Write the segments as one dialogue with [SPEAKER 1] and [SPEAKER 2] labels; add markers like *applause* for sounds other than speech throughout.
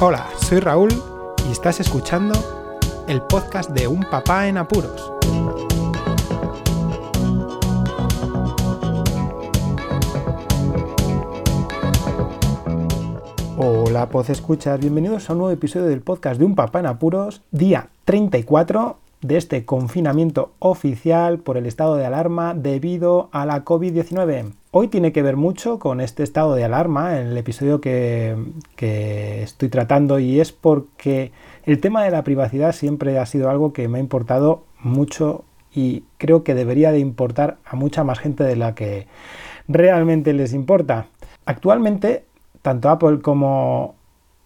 [SPEAKER 1] Hola, soy Raúl y estás escuchando el podcast de Un Papá en Apuros. Hola, Escuchas, bienvenidos a un nuevo episodio del podcast de Un Papá en Apuros, día 34 de este confinamiento oficial por el estado de alarma debido a la COVID-19. Hoy tiene que ver mucho con este estado de alarma en el episodio que, estoy tratando y es porque el tema de la privacidad siempre ha sido algo que me ha importado mucho y creo que debería de importar a mucha más gente de la que realmente les importa. Actualmente, tanto Apple como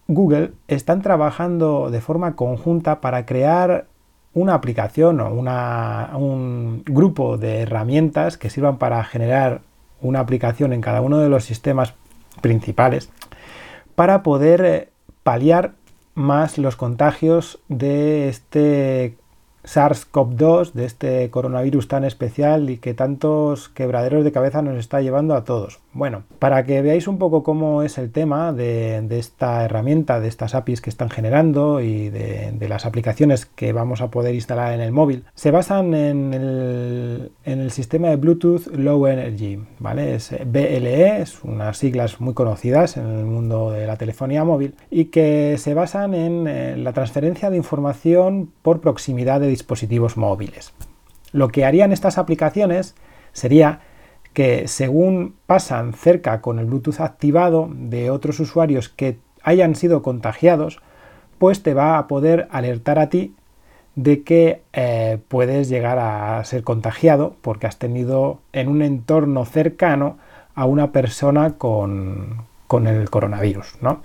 [SPEAKER 1] Google están trabajando de forma conjunta para crear una aplicación o un grupo de herramientas que sirvan para generar una aplicación en cada uno de los sistemas principales para poder eh, paliar más los contagios de este SARS-CoV-2, de este coronavirus tan especial y que tantos quebraderos de cabeza nos está llevando a todos. Bueno, para que veáis un poco cómo es el tema de, esta herramienta, de estas APIs que están generando y de, las aplicaciones que vamos a poder instalar en el móvil, se basan en el, en el sistema de Bluetooth Low Energy, ¿vale? Es BLE, es unas siglas muy conocidas en el mundo de la telefonía móvil y que se basan en eh, la transferencia de información por proximidad de dispositivos móviles. Lo que harían estas aplicaciones sería que según pasan cerca con el Bluetooth activado de otros usuarios que hayan sido contagiados, pues te va a poder alertar a ti de que eh, puedes llegar a ser contagiado porque has tenido en un entorno cercano a una persona con, con el coronavirus, ¿no?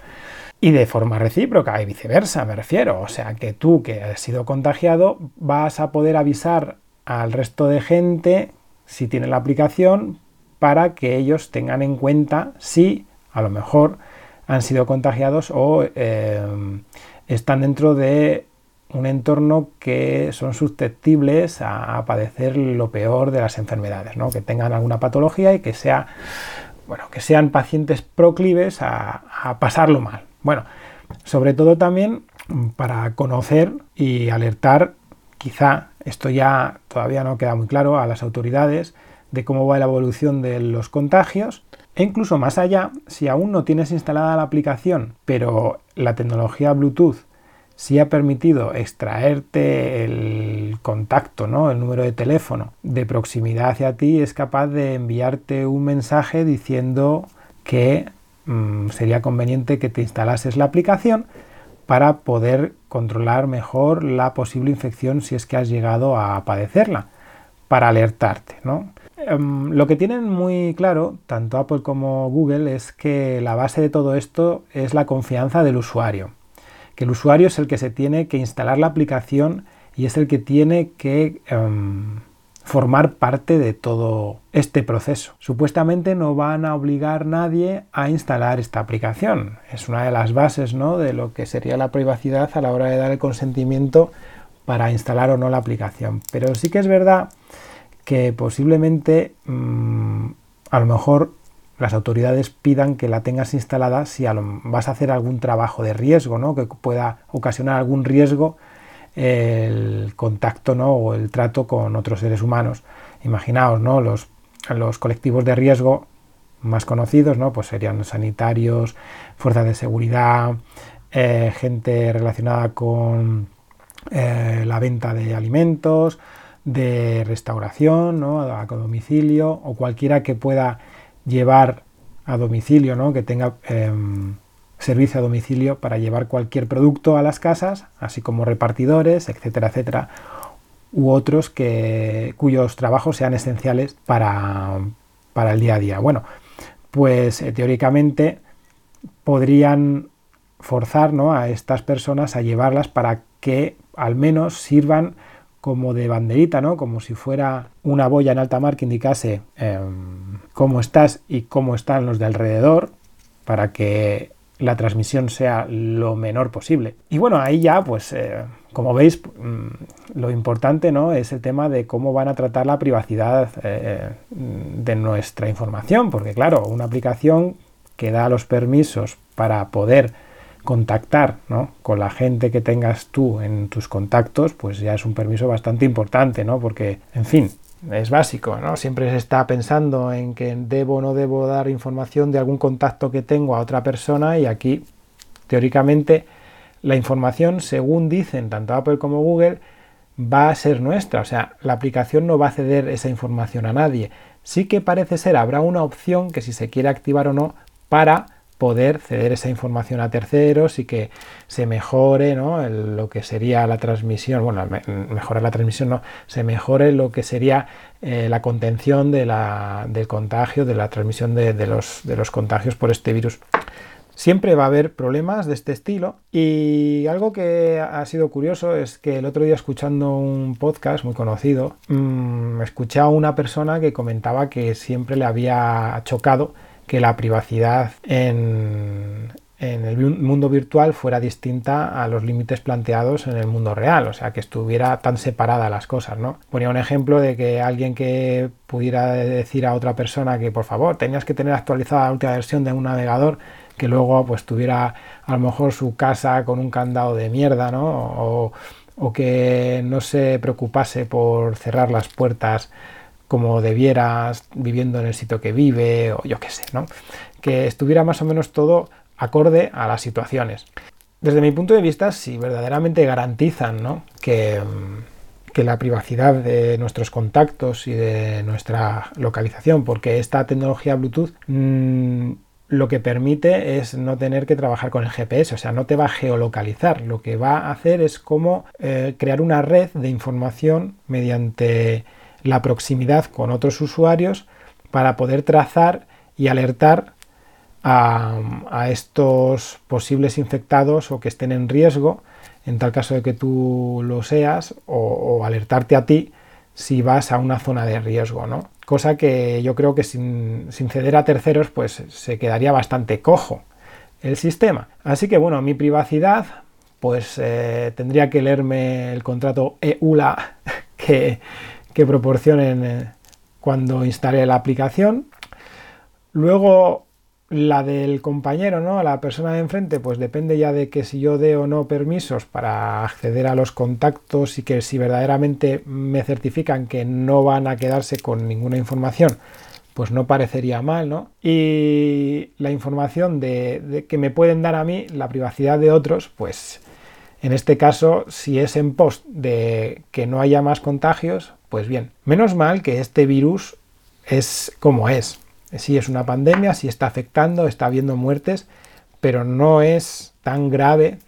[SPEAKER 1] Y de forma recíproca y viceversa, me refiero. O sea, que tú que has sido contagiado vas a poder avisar al resto de gente si tiene la aplicación para que ellos tengan en cuenta si a lo mejor han sido contagiados o eh, están dentro de un entorno que son susceptibles a, padecer lo peor de las enfermedades, ¿no? que tengan alguna patología y que sea bueno, que sean pacientes proclives a pasarlo mal. Bueno, sobre todo también para conocer y alertar, quizá esto ya todavía no queda muy claro a las autoridades de cómo va la evolución de los contagios e incluso más allá, si aún no tienes instalada la aplicación, pero la tecnología Bluetooth sí ha permitido extraerte el contacto, ¿no? el número de teléfono de proximidad hacia ti, es capaz de enviarte un mensaje diciendo que Mm, sería conveniente que te instalases la aplicación para poder controlar mejor la posible infección si es que has llegado a padecerla, para alertarte. Em, lo que tienen muy claro, tanto Apple como Google, es que la base de todo esto es la confianza del usuario, que el usuario es el que se tiene que instalar la aplicación y es el que tiene que em, formar parte de todo este proceso. Supuestamente no van a obligar a nadie a instalar esta aplicación. Es una de las bases ¿no? de lo que sería la privacidad a la hora de dar el consentimiento para instalar o no la aplicación. Pero sí que es verdad que posiblemente mm, a lo mejor las autoridades pidan que la tengas instalada si vas a hacer algún trabajo de riesgo, ¿no? que pueda ocasionar algún riesgo el contacto ¿no? o el trato con otros seres humanos. Imaginaos, ¿no? los, los colectivos de riesgo más conocidos, ¿no? pues serían sanitarios, fuerzas de seguridad, eh, gente relacionada con eh, la venta de alimentos, de restauración, ¿no? a, domicilio, o cualquiera que pueda llevar a domicilio, ¿no? que tenga em, servicio a domicilio para llevar cualquier producto a las casas, así como repartidores, etcétera, etcétera, u otros que, cuyos trabajos sean esenciales para, para el día a día. Bueno, pues eh, teóricamente podrían forzar ¿no? a estas personas a llevarlas para que al menos sirvan como de banderita, ¿no? como si fuera una boya en alta mar que indicase em, cómo estás y cómo están los de alrededor, para que la transmisión sea lo menor posible. Y bueno, ahí ya, pues, eh, como veis, mm, lo importante ¿no? es el tema de cómo van a tratar la privacidad eh, de nuestra información, porque claro, una aplicación que da los permisos para poder contactar ¿no? con la gente que tengas tú en tus contactos, pues ya es un permiso bastante importante, ¿no? Porque, en fin, es básico, ¿no? Siempre se está pensando en que debo o no debo dar información de algún contacto que tengo a otra persona y aquí, teóricamente, la información, según dicen tanto Apple como Google, va a ser nuestra, o sea, la aplicación no va a ceder esa información a nadie. Sí que parece ser, habrá una opción que si se quiere activar o no para poder ceder esa información a terceros y que se mejore ¿no? lo que sería la transmisión, bueno, mejorar la transmisión no, se mejore lo que sería eh, la contención de la, del contagio, de la transmisión de, los, de los contagios por este virus. Siempre va a haber problemas de este estilo y algo que ha sido curioso es que el otro día escuchando un podcast muy conocido, mmm, escuché a una persona que comentaba que siempre le había chocado que la privacidad en, el mundo virtual fuera distinta a los límites planteados en el mundo real, o sea, que estuviera tan separada las cosas, ¿no? Ponía un ejemplo de que alguien que pudiera decir a otra persona que por favor tenías que tener actualizada la última versión de un navegador que luego pues tuviera a lo mejor su casa con un candado de mierda, ¿no? O, o que no se preocupase por cerrar las puertas como debieras, viviendo en el sitio que vive, o yo qué sé, ¿no? Que estuviera más o menos todo acorde a las situaciones. Desde mi punto de vista, si verdaderamente garantizan ¿no? que, mm, que, la privacidad de nuestros contactos y de nuestra localización, porque esta tecnología Bluetooth mmm, lo que permite es no tener que trabajar con el GPS, o sea, no te va a geolocalizar. Lo que va a hacer es como eh, crear una red de información mediante la proximidad con otros usuarios para poder trazar y alertar a, estos posibles infectados o que estén en riesgo en tal caso de que tú lo seas o, alertarte a ti si vas a una zona de riesgo, ¿no? Cosa que yo creo que sin, ceder a terceros pues se quedaría bastante cojo el sistema. Así que bueno, mi privacidad pues eh, tendría que leerme el contrato EULA *laughs* que, que proporcionen eh, cuando instale la aplicación. Luego la del compañero, ¿no? La persona de enfrente, pues depende ya de que si yo dé o no permisos para acceder a los contactos y que si verdaderamente me certifican que no van a quedarse con ninguna información, pues no parecería mal, ¿no? Y la información de, de que me pueden dar a mí, la privacidad de otros, pues en este caso, si es en post de que no haya más contagios, pues bien, menos mal que este virus es como es. Sí es una pandemia, sí está afectando, está habiendo muertes, pero no es tan grave.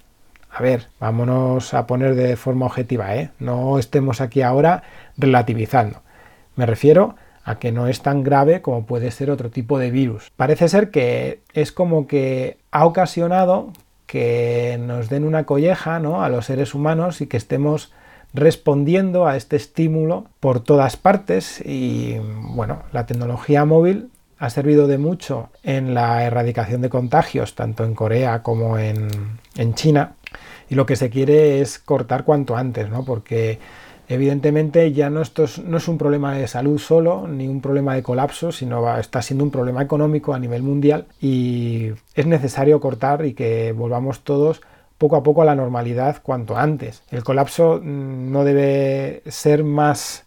[SPEAKER 1] A ver, vámonos a poner de forma objetiva, ¿eh? No estemos aquí ahora relativizando. Me refiero a que no es tan grave como puede ser otro tipo de virus. Parece ser que es como que ha ocasionado que nos den una colleja ¿no? a los seres humanos y que estemos respondiendo a este estímulo por todas partes y bueno, la tecnología móvil ha servido de mucho en la erradicación de contagios, tanto en Corea como en, en China, y lo que se quiere es cortar cuanto antes, ¿no? porque evidentemente ya no, esto es, no es un problema de salud solo, ni un problema de colapso, sino está siendo un problema económico a nivel mundial y es necesario cortar y que volvamos todos poco a poco a la normalidad cuanto antes. El colapso mm, no debe ser más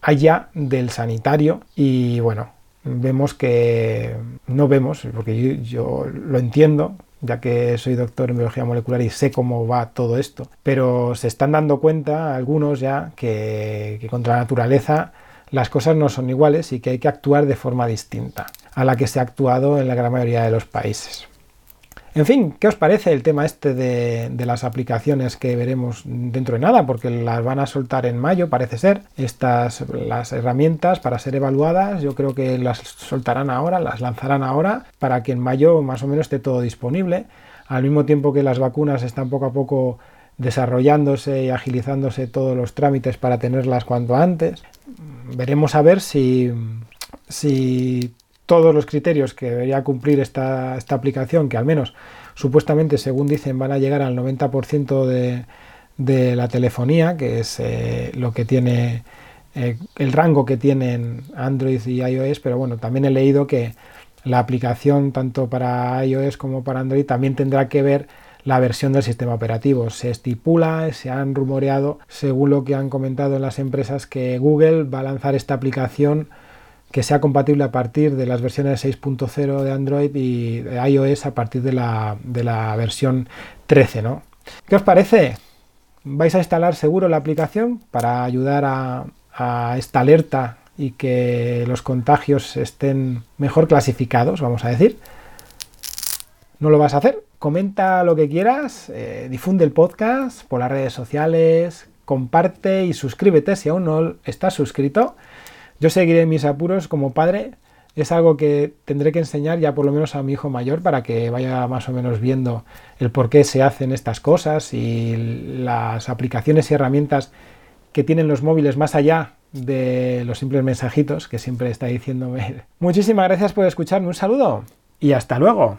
[SPEAKER 1] allá del sanitario y bueno, vemos que no vemos, porque yo, lo entiendo, ya que soy doctor en biología molecular y sé cómo va todo esto, pero se están dando cuenta algunos ya que, que contra la naturaleza las cosas no son iguales y que hay que actuar de forma distinta a la que se ha actuado en la gran mayoría de los países. En fin, ¿qué os parece el tema este de, las aplicaciones que veremos dentro de nada? Porque las van a soltar en mayo, parece ser. Estas, las herramientas para ser evaluadas, yo creo que las soltarán ahora, las lanzarán ahora, para que en mayo más o menos esté todo disponible. Al mismo tiempo que las vacunas están poco a poco desarrollándose y agilizándose todos los trámites para tenerlas cuanto antes. Veremos a ver si, si todos los criterios que debería cumplir esta, esta aplicación, que al menos supuestamente, según dicen, van a llegar al 90% de, de, la telefonía, que es eh, lo que tiene eh, el rango que tienen Android y iOS, pero bueno, también he leído que la aplicación tanto para iOS como para Android también tendrá que ver la versión del sistema operativo. Se estipula, se han rumoreado, según lo que han comentado en las empresas, que Google va a lanzar esta aplicación que sea compatible a partir de las versiones 6.0 de Android y de iOS a partir de la, de la versión 13. ¿no? ¿Qué os parece? ¿Vais a instalar seguro la aplicación para ayudar a, esta alerta y que los contagios estén mejor clasificados, vamos a decir? ¿No lo vas a hacer? Comenta lo que quieras, eh, difunde el podcast por las redes sociales, comparte y suscríbete si aún no estás suscrito. Yo seguiré mis apuros como padre. Es algo que tendré que enseñar ya por lo menos a mi hijo mayor para que vaya más o menos viendo el por qué se hacen estas cosas y las aplicaciones y herramientas que tienen los móviles más allá de los simples mensajitos que siempre está diciéndome. *laughs* Muchísimas gracias por escucharme, un saludo y hasta luego.